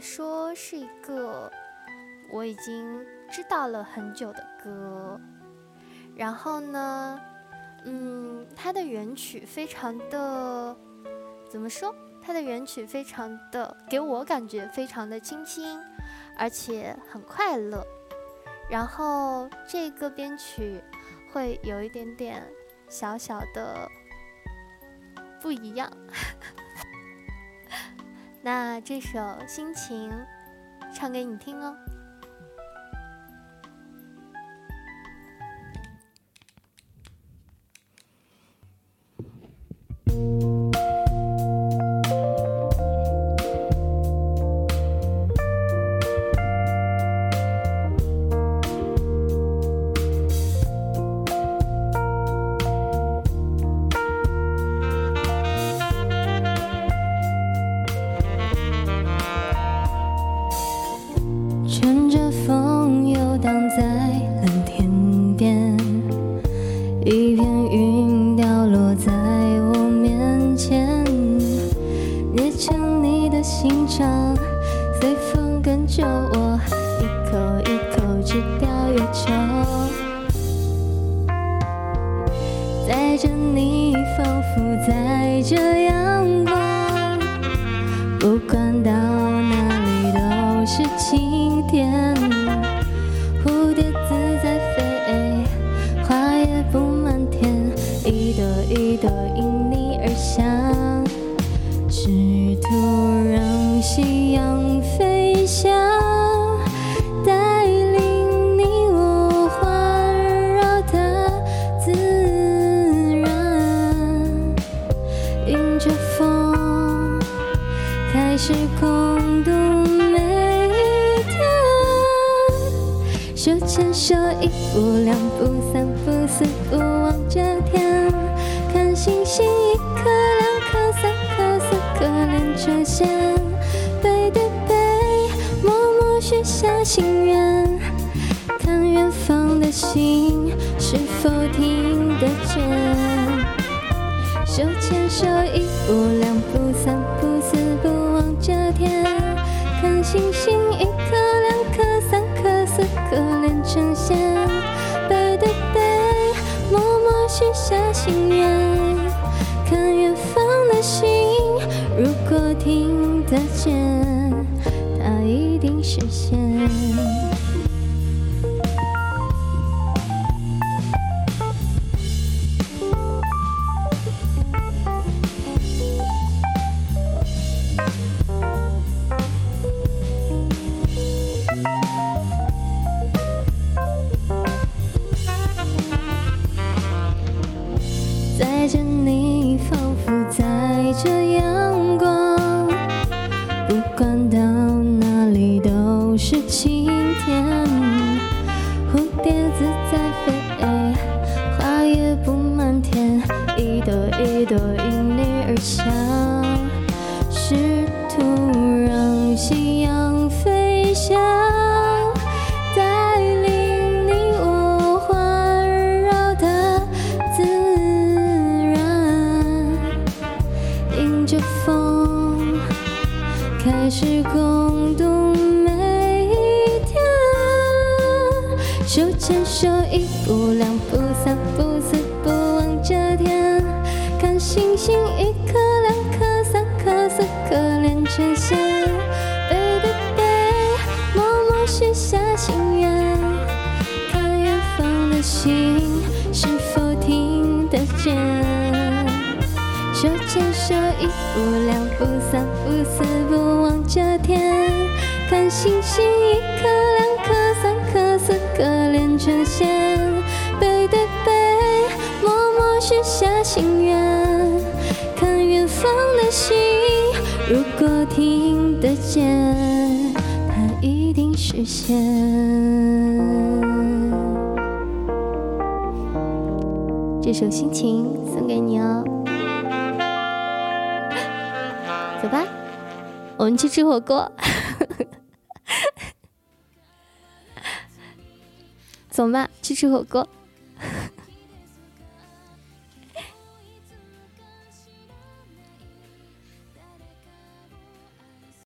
说是一个我已经知道了很久的歌。然后呢嗯它的原曲非常的怎么说？它的原曲非常的给我感觉非常的清新而且很快乐。然后这个编曲会有一点点小小的不一样。那这首心情唱给你听哦。随风跟着我，一口一口吃掉月球。载着你，仿佛载着阳光。不管到哪里都是晴天，蝴蝶自在飞，花也布满天，一朵一朵。牵手一步两步三步四步望着天看星星一颗两颗三颗四颗连成线背对背默默许下心愿看远方的星是否听得见手牵手一步两步三步四步望着天看星星呈现背对背默默许下心愿看远方的星如果听得见它一定实现。带着你仿佛载着阳光不管到哪里都是晴天。蝴蝶自在飞花也布满天一朵一朵因你而香共度每一天手牵手一步两步三步四步望着天看星星一颗两颗三颗四颗连成线背对背默默许下心愿看远方的星是否听得见手牵手一步两步三步四步望着天。星星一颗两颗三颗四颗连成线背对背默默许下心愿看远方的星如果听得见它一定实现这首心情送给你哦。走吧我们去吃火锅。走嘛去吃火锅。